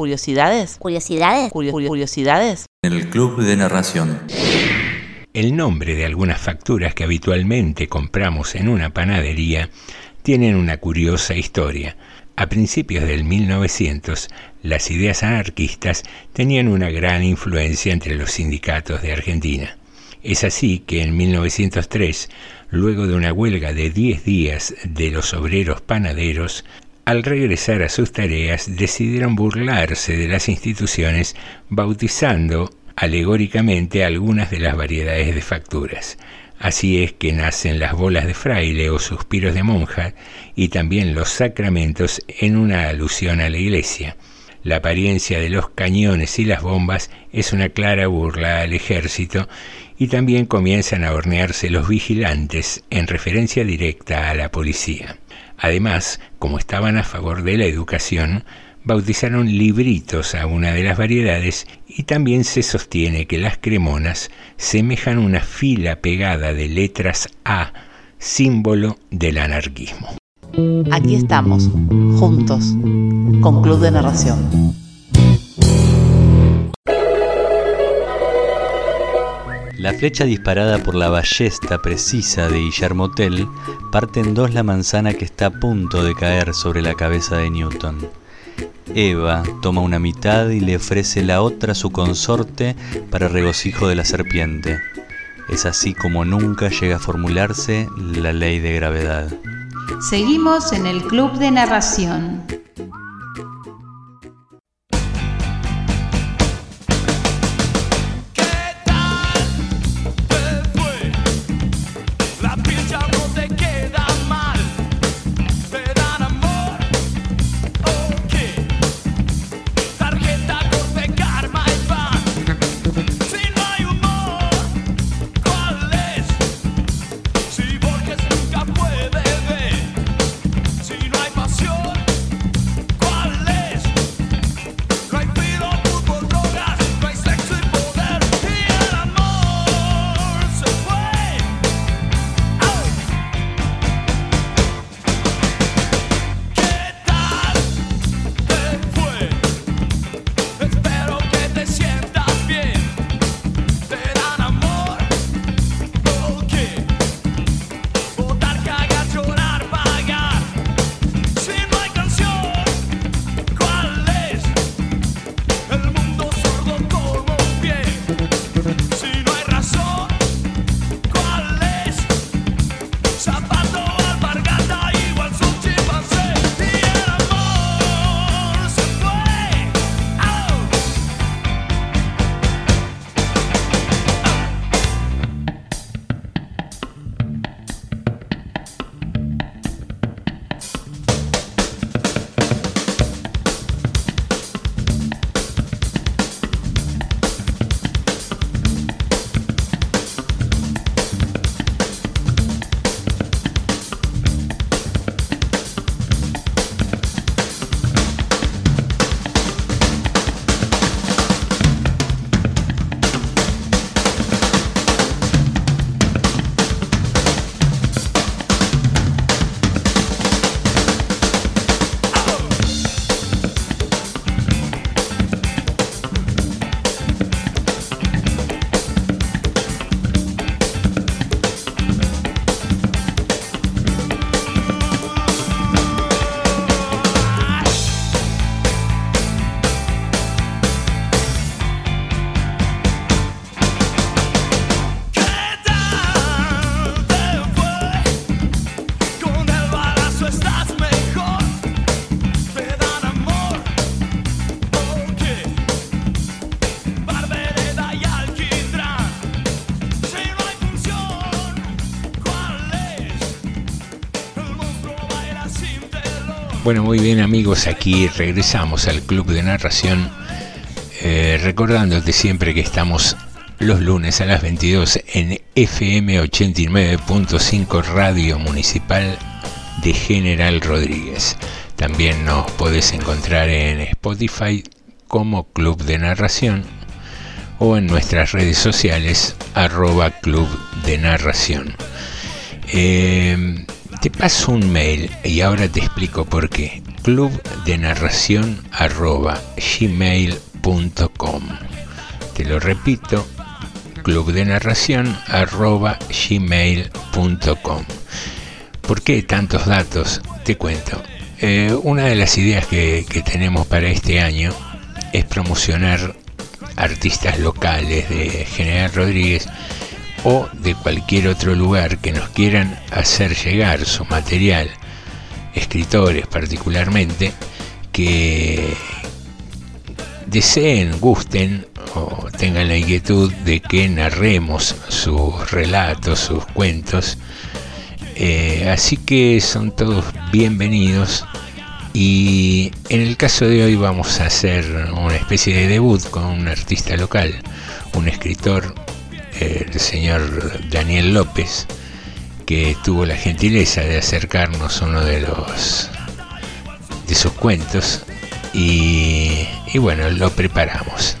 curiosidades, curiosidades, curiosidades. En el club de narración. El nombre de algunas facturas que habitualmente compramos en una panadería tienen una curiosa historia. A principios del 1900, las ideas anarquistas tenían una gran influencia entre los sindicatos de Argentina. Es así que en 1903, luego de una huelga de 10 días de los obreros panaderos, al regresar a sus tareas decidieron burlarse de las instituciones bautizando alegóricamente algunas de las variedades de facturas. Así es que nacen las bolas de fraile o suspiros de monja y también los sacramentos en una alusión a la iglesia. La apariencia de los cañones y las bombas es una clara burla al ejército y también comienzan a hornearse los vigilantes en referencia directa a la policía. Además, como estaban a favor de la educación, bautizaron libritos a una de las variedades y también se sostiene que las cremonas semejan una fila pegada de letras A, símbolo del anarquismo. Aquí estamos, juntos, con Club de Narración. La flecha disparada por la ballesta precisa de Guillermo Tell parte en dos la manzana que está a punto de caer sobre la cabeza de Newton. Eva toma una mitad y le ofrece la otra a su consorte para regocijo de la serpiente. Es así como nunca llega a formularse la ley de gravedad. Seguimos en el Club de Narración. Bueno, muy bien amigos, aquí regresamos al Club de Narración, eh, recordándote siempre que estamos los lunes a las 22 en FM 89.5 Radio Municipal de General Rodríguez. También nos podés encontrar en Spotify como Club de Narración o en nuestras redes sociales arroba Club de Narración. Eh, te paso un mail y ahora te explico por qué. clubdenarración.gmail.com Te lo repito, clubdenarración.gmail.com ¿Por qué tantos datos? Te cuento. Eh, una de las ideas que tenemos para este año es promocionar artistas locales de General Rodríguez o de cualquier otro lugar que nos quieran hacer llegar su material, escritores particularmente, que deseen, gusten o tengan la inquietud de que narremos sus relatos, sus cuentos. Eh, así que son todos bienvenidos y en el caso de hoy vamos a hacer una especie de debut con un artista local, un escritor, el señor Daniel López, que tuvo la gentileza de acercarnos uno de los de sus cuentos y, y bueno, lo preparamos.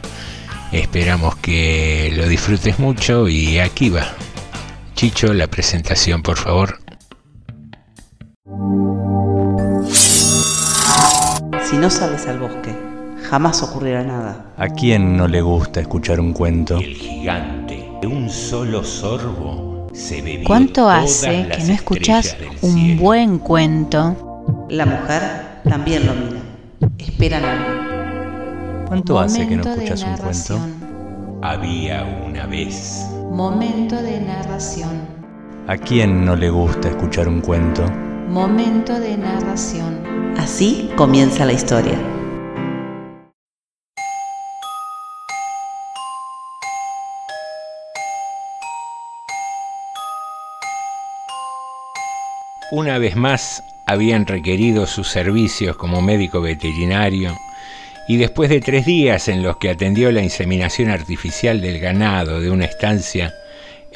Esperamos que lo disfrutes mucho y aquí va. Chicho, la presentación, por favor. Si no sales al bosque, jamás ocurrirá nada. ¿A quién no le gusta escuchar un cuento? El gigante, de un solo sorbo, se bebió ¿Cuánto todas hace las que no escuchas un cielo. buen cuento? La mujer también lo mira. Esperan algo. ¿Cuánto hace que no escuchas un cuento? Había una vez. Momento de narración. ¿A quién no le gusta escuchar un cuento? Momento de narración. Así comienza la historia. Una vez más habían requerido sus servicios como médico veterinario y después de tres días en los que atendió la inseminación artificial del ganado de una estancia,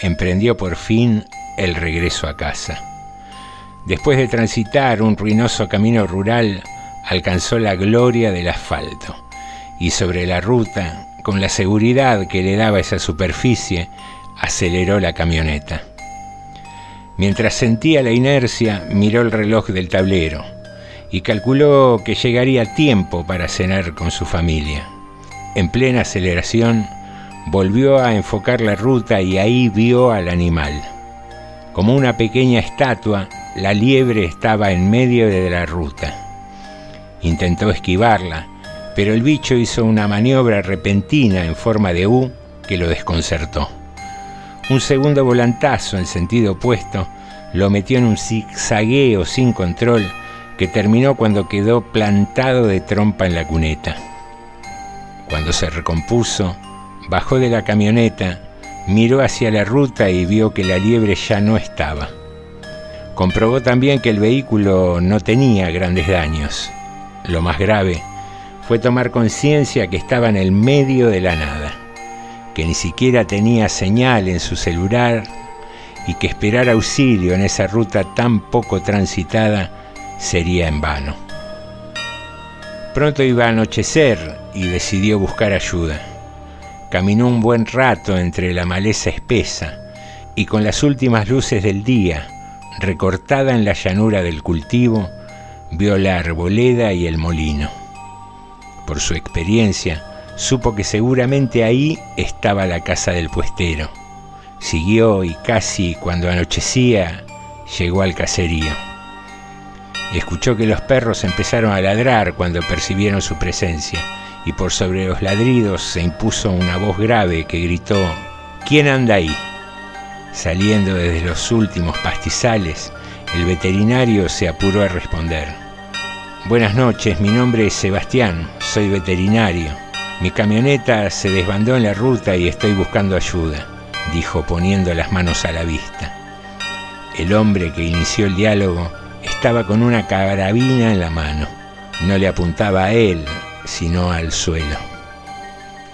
emprendió por fin el regreso a casa. Después de transitar un ruinoso camino rural, alcanzó la gloria del asfalto y sobre la ruta, con la seguridad que le daba esa superficie, aceleró la camioneta. Mientras sentía la inercia, miró el reloj del tablero y calculó que llegaría a tiempo para cenar con su familia. En plena aceleración, volvió a enfocar la ruta y ahí vio al animal. Como una pequeña estatua, la liebre estaba en medio de la ruta. Intentó esquivarla, pero el bicho hizo una maniobra repentina en forma de U que lo desconcertó. Un segundo volantazo en sentido opuesto lo metió en un zigzagueo sin control que terminó cuando quedó plantado de trompa en la cuneta. Cuando se recompuso, bajó de la camioneta, miró hacia la ruta y vio que la liebre ya no estaba. Comprobó también que el vehículo no tenía grandes daños. Lo más grave fue tomar conciencia que estaba en el medio de la nada que ni siquiera tenía señal en su celular y que esperar auxilio en esa ruta tan poco transitada sería en vano. Pronto iba a anochecer y decidió buscar ayuda. Caminó un buen rato entre la maleza espesa y con las últimas luces del día, recortada en la llanura del cultivo, vio la arboleda y el molino. Por su experiencia, supo que seguramente ahí estaba la casa del puestero. Siguió y casi cuando anochecía llegó al caserío. Escuchó que los perros empezaron a ladrar cuando percibieron su presencia y por sobre los ladridos se impuso una voz grave que gritó ¿Quién anda ahí? Saliendo desde los últimos pastizales, el veterinario se apuró a responder. Buenas noches, mi nombre es Sebastián, soy veterinario. Mi camioneta se desbandó en la ruta y estoy buscando ayuda, dijo poniendo las manos a la vista. El hombre que inició el diálogo estaba con una carabina en la mano. No le apuntaba a él, sino al suelo.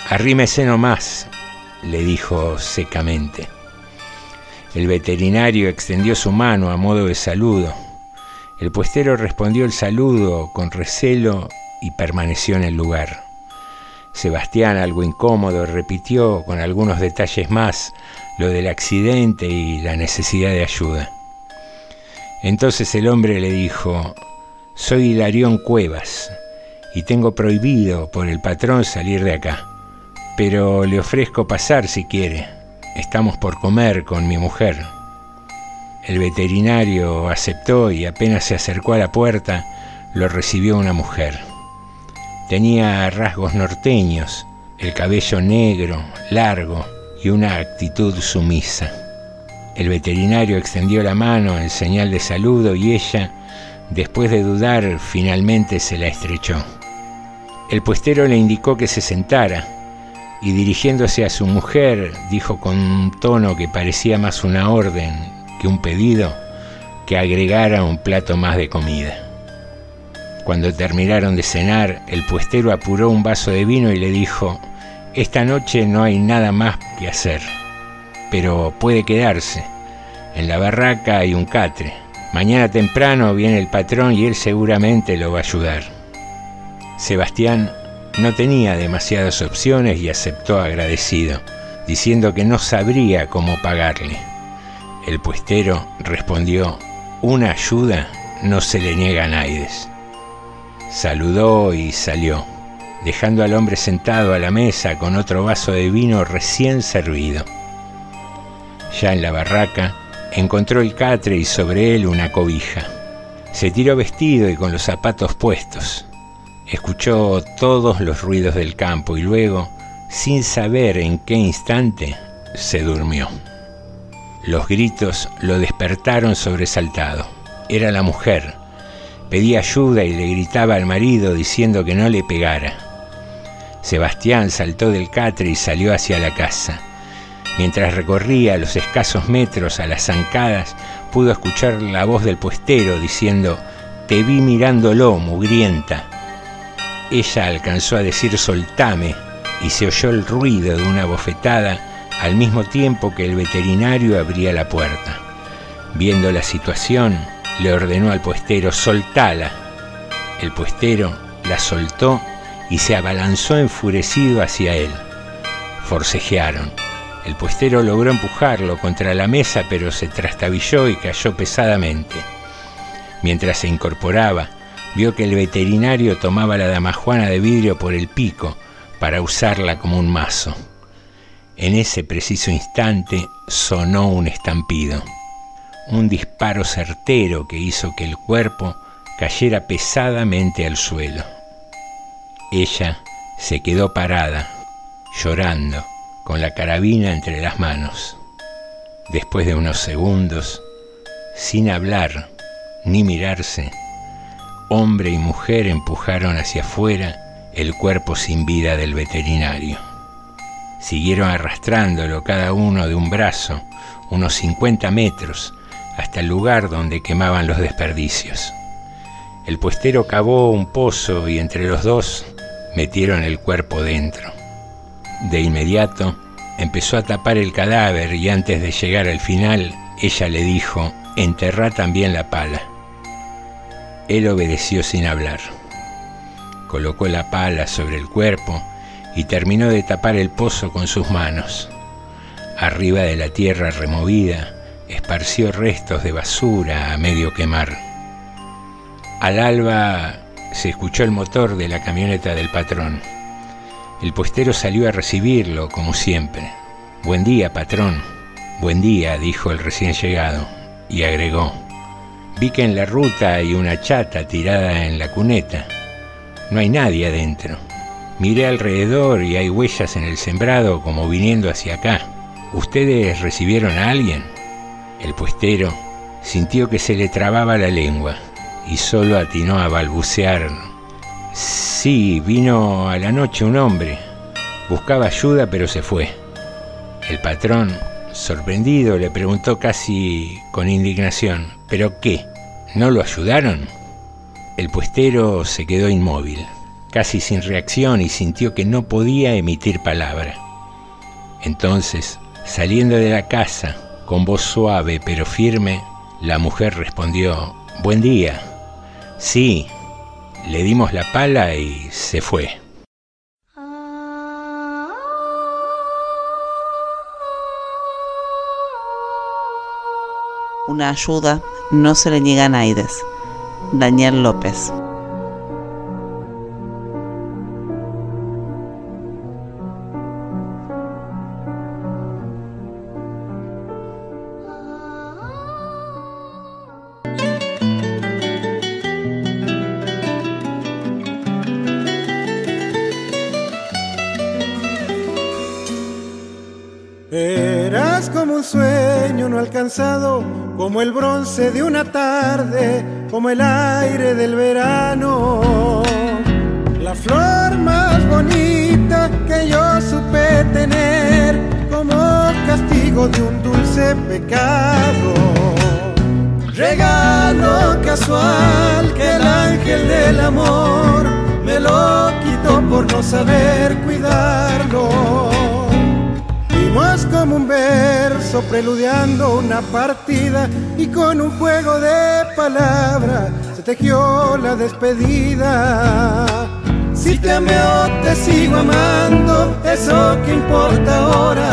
Arrímese nomás, le dijo secamente. El veterinario extendió su mano a modo de saludo. El puestero respondió el saludo con recelo y permaneció en el lugar. Sebastián, algo incómodo, repitió con algunos detalles más lo del accidente y la necesidad de ayuda. Entonces el hombre le dijo, Soy Hilarión Cuevas y tengo prohibido por el patrón salir de acá. Pero le ofrezco pasar si quiere. Estamos por comer con mi mujer. El veterinario aceptó y apenas se acercó a la puerta, lo recibió una mujer. Tenía rasgos norteños, el cabello negro, largo y una actitud sumisa. El veterinario extendió la mano en señal de saludo y ella, después de dudar, finalmente se la estrechó. El puestero le indicó que se sentara y dirigiéndose a su mujer dijo con un tono que parecía más una orden que un pedido que agregara un plato más de comida. Cuando terminaron de cenar, el puestero apuró un vaso de vino y le dijo, esta noche no hay nada más que hacer, pero puede quedarse. En la barraca hay un catre. Mañana temprano viene el patrón y él seguramente lo va a ayudar. Sebastián no tenía demasiadas opciones y aceptó agradecido, diciendo que no sabría cómo pagarle. El puestero respondió, una ayuda no se le niega a Naides. Saludó y salió, dejando al hombre sentado a la mesa con otro vaso de vino recién servido. Ya en la barraca encontró el catre y sobre él una cobija. Se tiró vestido y con los zapatos puestos. Escuchó todos los ruidos del campo y luego, sin saber en qué instante, se durmió. Los gritos lo despertaron sobresaltado. Era la mujer. Pedía ayuda y le gritaba al marido diciendo que no le pegara. Sebastián saltó del catre y salió hacia la casa. Mientras recorría los escasos metros a las zancadas, pudo escuchar la voz del puestero diciendo, Te vi mirándolo, mugrienta. Ella alcanzó a decir soltame y se oyó el ruido de una bofetada al mismo tiempo que el veterinario abría la puerta. Viendo la situación, le ordenó al puestero, soltala. El puestero la soltó y se abalanzó enfurecido hacia él. Forcejearon. El puestero logró empujarlo contra la mesa, pero se trastabilló y cayó pesadamente. Mientras se incorporaba, vio que el veterinario tomaba la damajuana de vidrio por el pico para usarla como un mazo. En ese preciso instante sonó un estampido, un disparo certero que hizo que el cuerpo cayera pesadamente al suelo. Ella se quedó parada, llorando, con la carabina entre las manos. Después de unos segundos, sin hablar ni mirarse, hombre y mujer empujaron hacia afuera el cuerpo sin vida del veterinario. Siguieron arrastrándolo cada uno de un brazo, unos 50 metros, hasta el lugar donde quemaban los desperdicios. El puestero cavó un pozo y entre los dos metieron el cuerpo dentro. De inmediato empezó a tapar el cadáver y antes de llegar al final, ella le dijo, enterrá también la pala. Él obedeció sin hablar. Colocó la pala sobre el cuerpo y terminó de tapar el pozo con sus manos. Arriba de la tierra removida, esparció restos de basura a medio quemar. Al alba se escuchó el motor de la camioneta del patrón. El puestero salió a recibirlo, como siempre. Buen día, patrón. Buen día, dijo el recién llegado, y agregó. Vi que en la ruta hay una chata tirada en la cuneta. No hay nadie adentro. Miré alrededor y hay huellas en el sembrado como viniendo hacia acá. ¿Ustedes recibieron a alguien? El puestero sintió que se le trababa la lengua y solo atinó a balbucear. Sí, vino a la noche un hombre. Buscaba ayuda pero se fue. El patrón, sorprendido, le preguntó casi con indignación, ¿pero qué? ¿No lo ayudaron? El puestero se quedó inmóvil casi sin reacción y sintió que no podía emitir palabra. Entonces, saliendo de la casa, con voz suave pero firme, la mujer respondió, Buen día. Sí, le dimos la pala y se fue. Una ayuda no se le niega a Naides. Daniel López. Como el bronce de una tarde, como el aire del verano. La flor más bonita que yo supe tener como castigo de un dulce pecado. Regalo casual que el ángel del amor me lo quitó por no saber cuidarlo como un verso preludiando una partida y con un juego de palabras se tejió la despedida. Si te amé o te sigo amando, eso que importa ahora,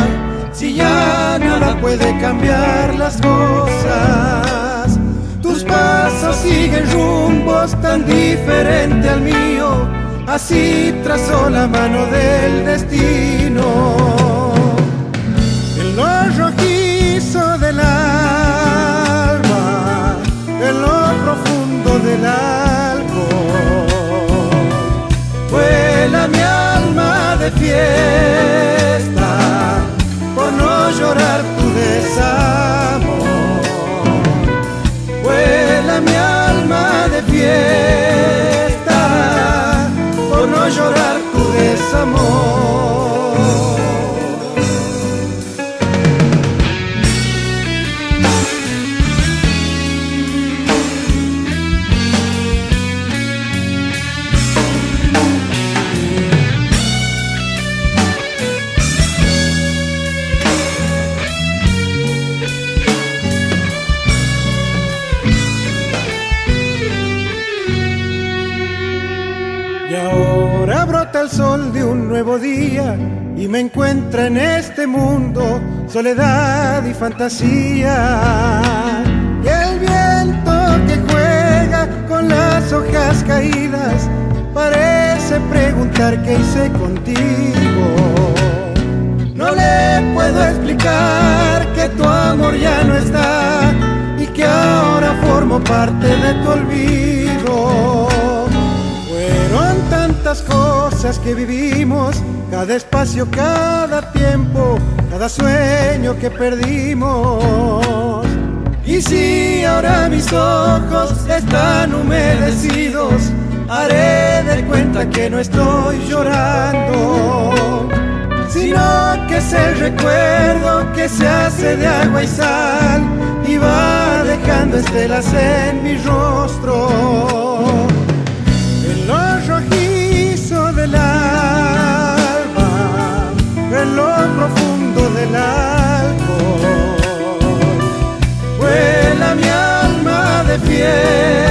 si ya nada puede cambiar las cosas. Tus pasos siguen rumbos tan diferentes al mío, así trazó la mano del destino soledad y fantasía. Y el viento que juega con las hojas caídas parece preguntar qué hice contigo. No le puedo explicar que tu amor ya no está y que ahora formo parte de tu olvido. Tantas cosas que vivimos, cada espacio, cada tiempo, cada sueño que perdimos. Y si ahora mis ojos están humedecidos, haré de cuenta que no estoy llorando, sino que es el recuerdo que se hace de agua y sal y va dejando estelas en mi rostro lo profundo del alcohol. Vuela mi alma de fiesta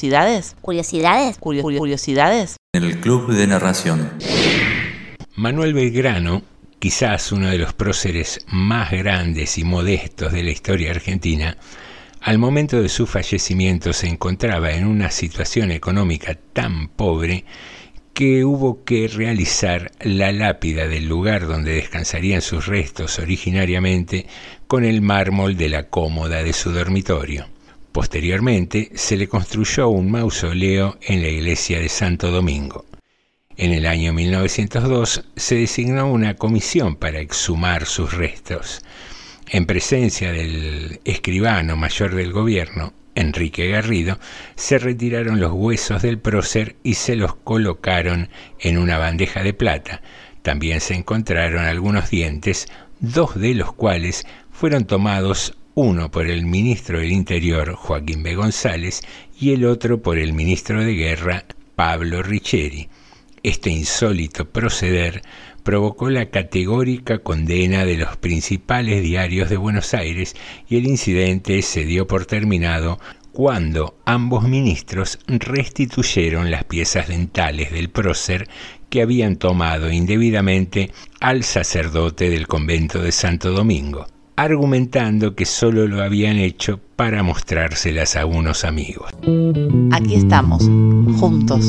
¿Curiosidades? ¿Curiosidades? ¿Curiosidades? En el Club de Narración. Manuel Belgrano, quizás uno de los próceres más grandes y modestos de la historia argentina, al momento de su fallecimiento se encontraba en una situación económica tan pobre que hubo que realizar la lápida del lugar donde descansarían sus restos originariamente con el mármol de la cómoda de su dormitorio. Posteriormente se le construyó un mausoleo en la iglesia de Santo Domingo. En el año 1902 se designó una comisión para exhumar sus restos. En presencia del escribano mayor del gobierno, Enrique Garrido, se retiraron los huesos del prócer y se los colocaron en una bandeja de plata. También se encontraron algunos dientes, dos de los cuales fueron tomados uno por el ministro del Interior Joaquín B. González y el otro por el ministro de Guerra Pablo Richeri. Este insólito proceder provocó la categórica condena de los principales diarios de Buenos Aires y el incidente se dio por terminado cuando ambos ministros restituyeron las piezas dentales del prócer que habían tomado indebidamente al sacerdote del convento de Santo Domingo, argumentando que solo lo habían hecho para mostrárselas a unos amigos. Aquí estamos, juntos,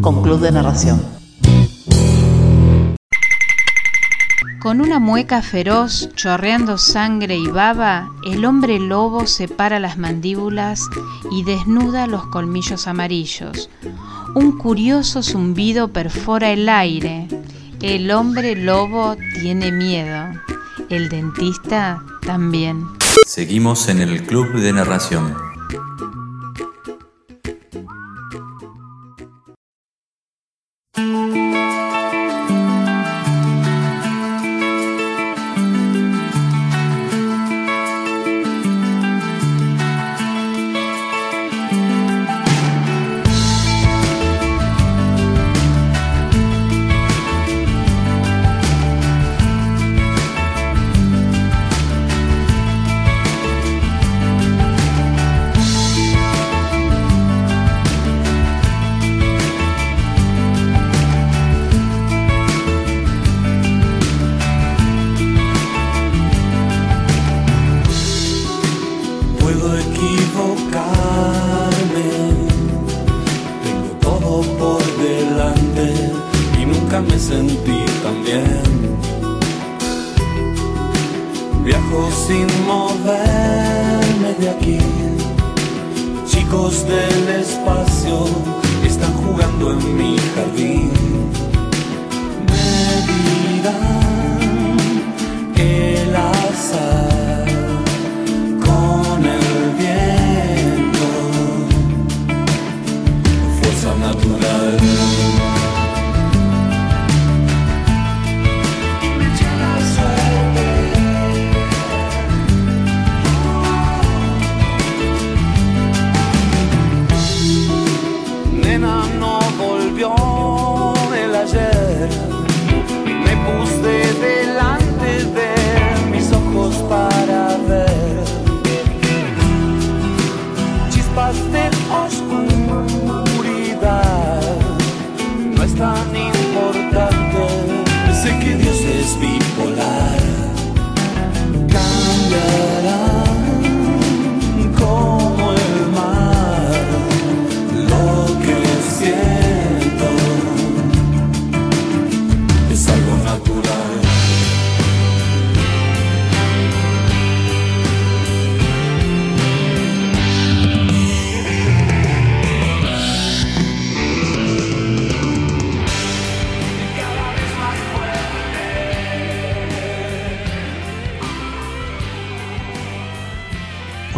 con Club de Narración. Con una mueca feroz, chorreando sangre y baba, el hombre lobo separa las mandíbulas y desnuda los colmillos amarillos. Un curioso zumbido perfora el aire. El hombre lobo tiene miedo. El dentista también. Seguimos en el Club de Narración.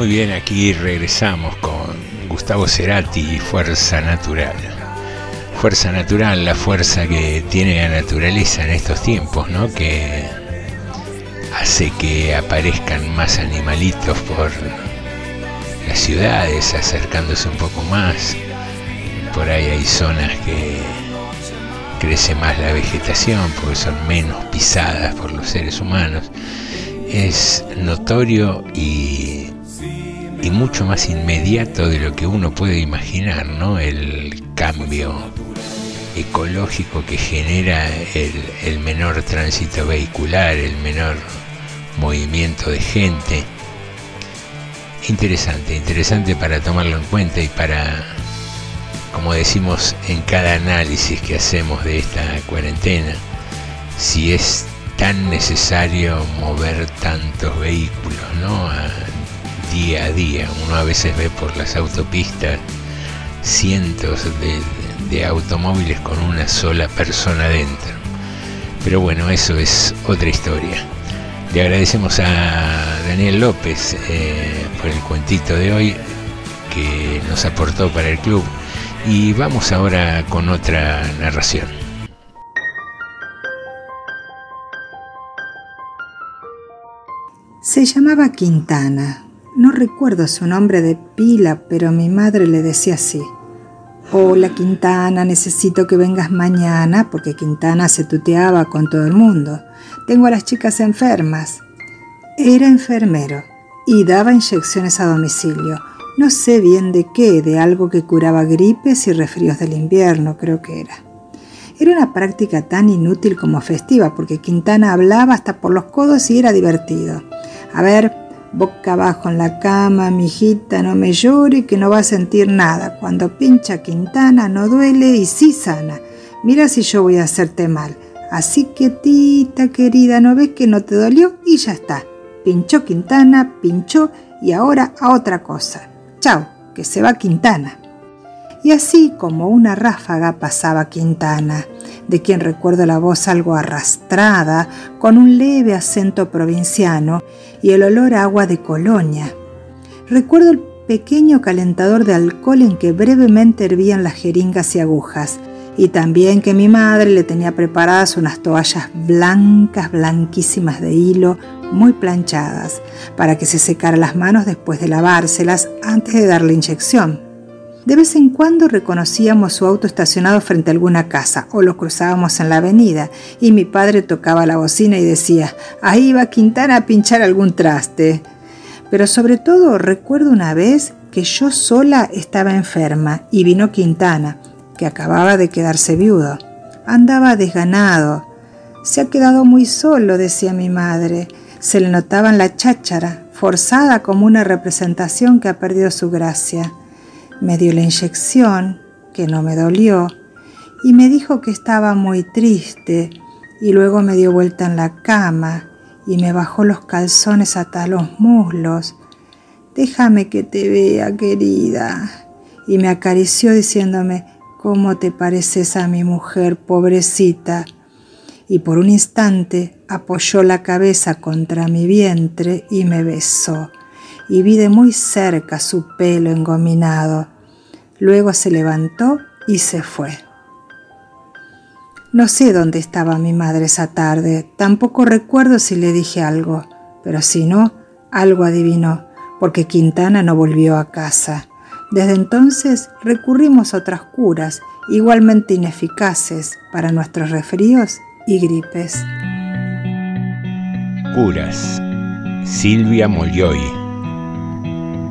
Muy bien, aquí regresamos con Gustavo Cerati Fuerza Natural. Fuerza Natural, la fuerza que tiene la naturaleza en estos tiempos, ¿no? Que hace que aparezcan más animalitos por las ciudades, acercándose un poco más. Por ahí hay zonas que crece más la vegetación porque son menos pisadas por los seres humanos. Es notorio y y mucho más inmediato de lo que uno puede imaginar, ¿no? El cambio ecológico que genera el, menor tránsito vehicular, el menor movimiento de gente. Interesante, interesante para tomarlo en cuenta y para, como decimos en cada análisis que hacemos de esta cuarentena, si es tan necesario mover tantos vehículos, ¿no? Día a día. Uno a veces ve por las autopistas cientos de, automóviles con una sola persona dentro. Pero bueno, eso es otra historia. Le agradecemos a Daniel López eh, por el cuentito de hoy que nos aportó para el club y vamos ahora con otra narración. Se llamaba Quintana, no recuerdo su nombre de pila, pero mi madre le decía así. Hola Quintana, necesito que vengas mañana porque Quintana se tuteaba con todo el mundo. Tengo a las chicas enfermas. Era enfermero y daba inyecciones a domicilio. No sé bien de qué, de algo que curaba gripes y resfríos del invierno, creo que era. Era una práctica tan inútil como festiva, porque Quintana hablaba hasta por los codos y era divertido. A ver, boca abajo en la cama, mijita, no me llore que no va a sentir nada. Cuando pincha Quintana no duele y sí sana. Mira si yo voy a hacerte mal. Así quietita, querida, ¿no ves que no te dolió? Y ya está. Pinchó Quintana, pinchó y ahora a otra cosa. Chao, que se va Quintana. Y así como una ráfaga pasaba Quintana, de quien recuerdo la voz algo arrastrada, con un leve acento provinciano y el olor agua de colonia. Recuerdo el pequeño calentador de alcohol en que brevemente hervían las jeringas y agujas, y también que mi madre le tenía preparadas unas toallas blancas, blanquísimas de hilo, muy planchadas, para que se secara las manos después de lavárselas antes de darle inyección. De vez en cuando reconocíamos su auto estacionado frente a alguna casa o lo cruzábamos en la avenida y mi padre tocaba la bocina y decía, ahí va Quintana a pinchar algún traste. Pero sobre todo recuerdo una vez que yo sola estaba enferma y vino Quintana, que acababa de quedarse viudo. Andaba desganado. Se ha quedado muy solo, decía mi madre. Se le notaba en la cháchara, forzada como una representación que ha perdido su gracia. Me dio la inyección, que no me dolió, y me dijo que estaba muy triste, y luego me dio vuelta en la cama y me bajó los calzones hasta los muslos. Déjame que te vea, querida. Y me acarició diciéndome, ¿cómo te pareces a mi mujer, pobrecita? Y por un instante apoyó la cabeza contra mi vientre y me besó, y vi de muy cerca su pelo engominado. Luego se levantó y se fue. No sé dónde estaba mi madre esa tarde, tampoco recuerdo si le dije algo, pero si no, algo adivinó, porque Quintana no volvió a casa. Desde entonces recurrimos a otras curas, igualmente ineficaces para nuestros resfríos y gripes. Curas. Silvia Molloy.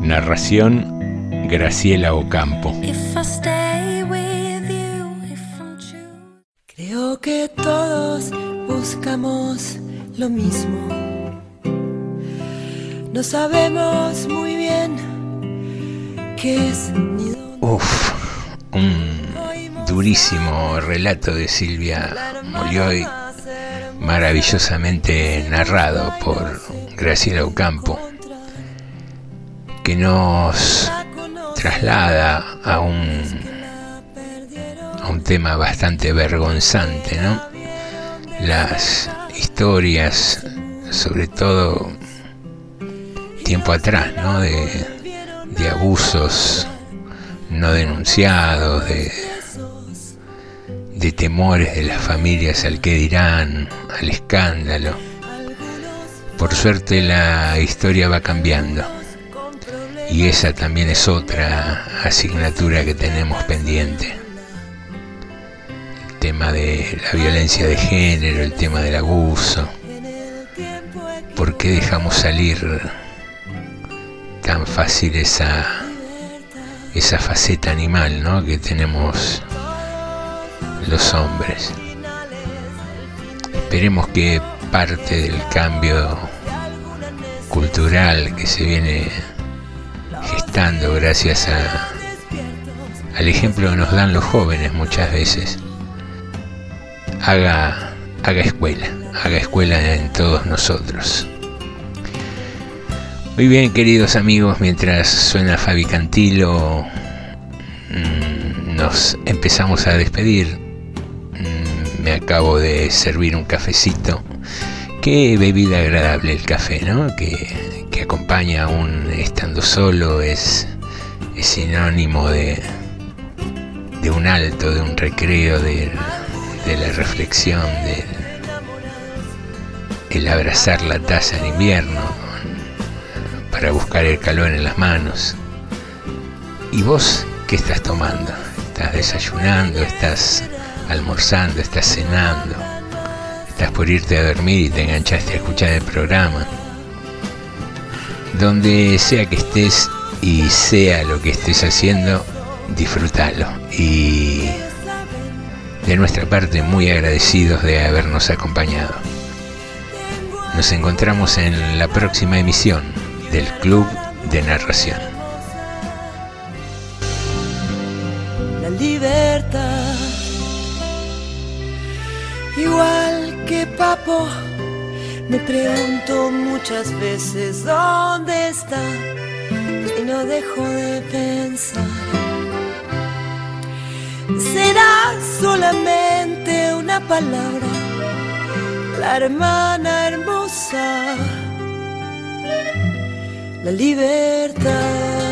Narración Graciela Ocampo. Creo que todos buscamos lo mismo. No sabemos muy bien qué es ni dónde. Uf, un durísimo relato de Silvia Molloy, maravillosamente narrado por Graciela Ocampo, que nos traslada a un, a un tema bastante vergonzante, ¿no? Las historias, sobre todo tiempo atrás, ¿no? De, abusos no denunciados, de, de temores de las familias al que dirán, al escándalo. Por suerte la historia va cambiando y esa también es otra asignatura que tenemos pendiente. El tema de la violencia de género, el tema del abuso. ¿Por qué dejamos salir tan fácil esa, esa faceta animal ¿no? que tenemos los hombres? Esperemos que parte del cambio cultural que se viene gracias al ejemplo que nos dan los jóvenes muchas veces. Haga, haga escuela, haga escuela en todos nosotros. Muy bien, queridos amigos, mientras suena Fabi Cantilo, mm, nos empezamos a despedir. Mm, me acabo de servir un cafecito. Qué bebida agradable el café, ¿no? Que que acompaña aún estando solo es, sinónimo de, de un alto, de un recreo, de, la reflexión, de el abrazar la taza en invierno para buscar el calor en las manos. ¿Y vos qué estás tomando? estás desayunando, estás almorzando, estás cenando, estás por irte a dormir y te enganchaste a escuchar el programa. Donde sea que estés y sea lo que estés haciendo, disfrútalo. Y de nuestra parte, muy agradecidos de habernos acompañado. Nos encontramos en la próxima emisión del Club de Narración. La libertad, igual que Papo, me pregunto muchas veces dónde está y no dejo de pensar. Será solamente una palabra, la hermana hermosa, la libertad.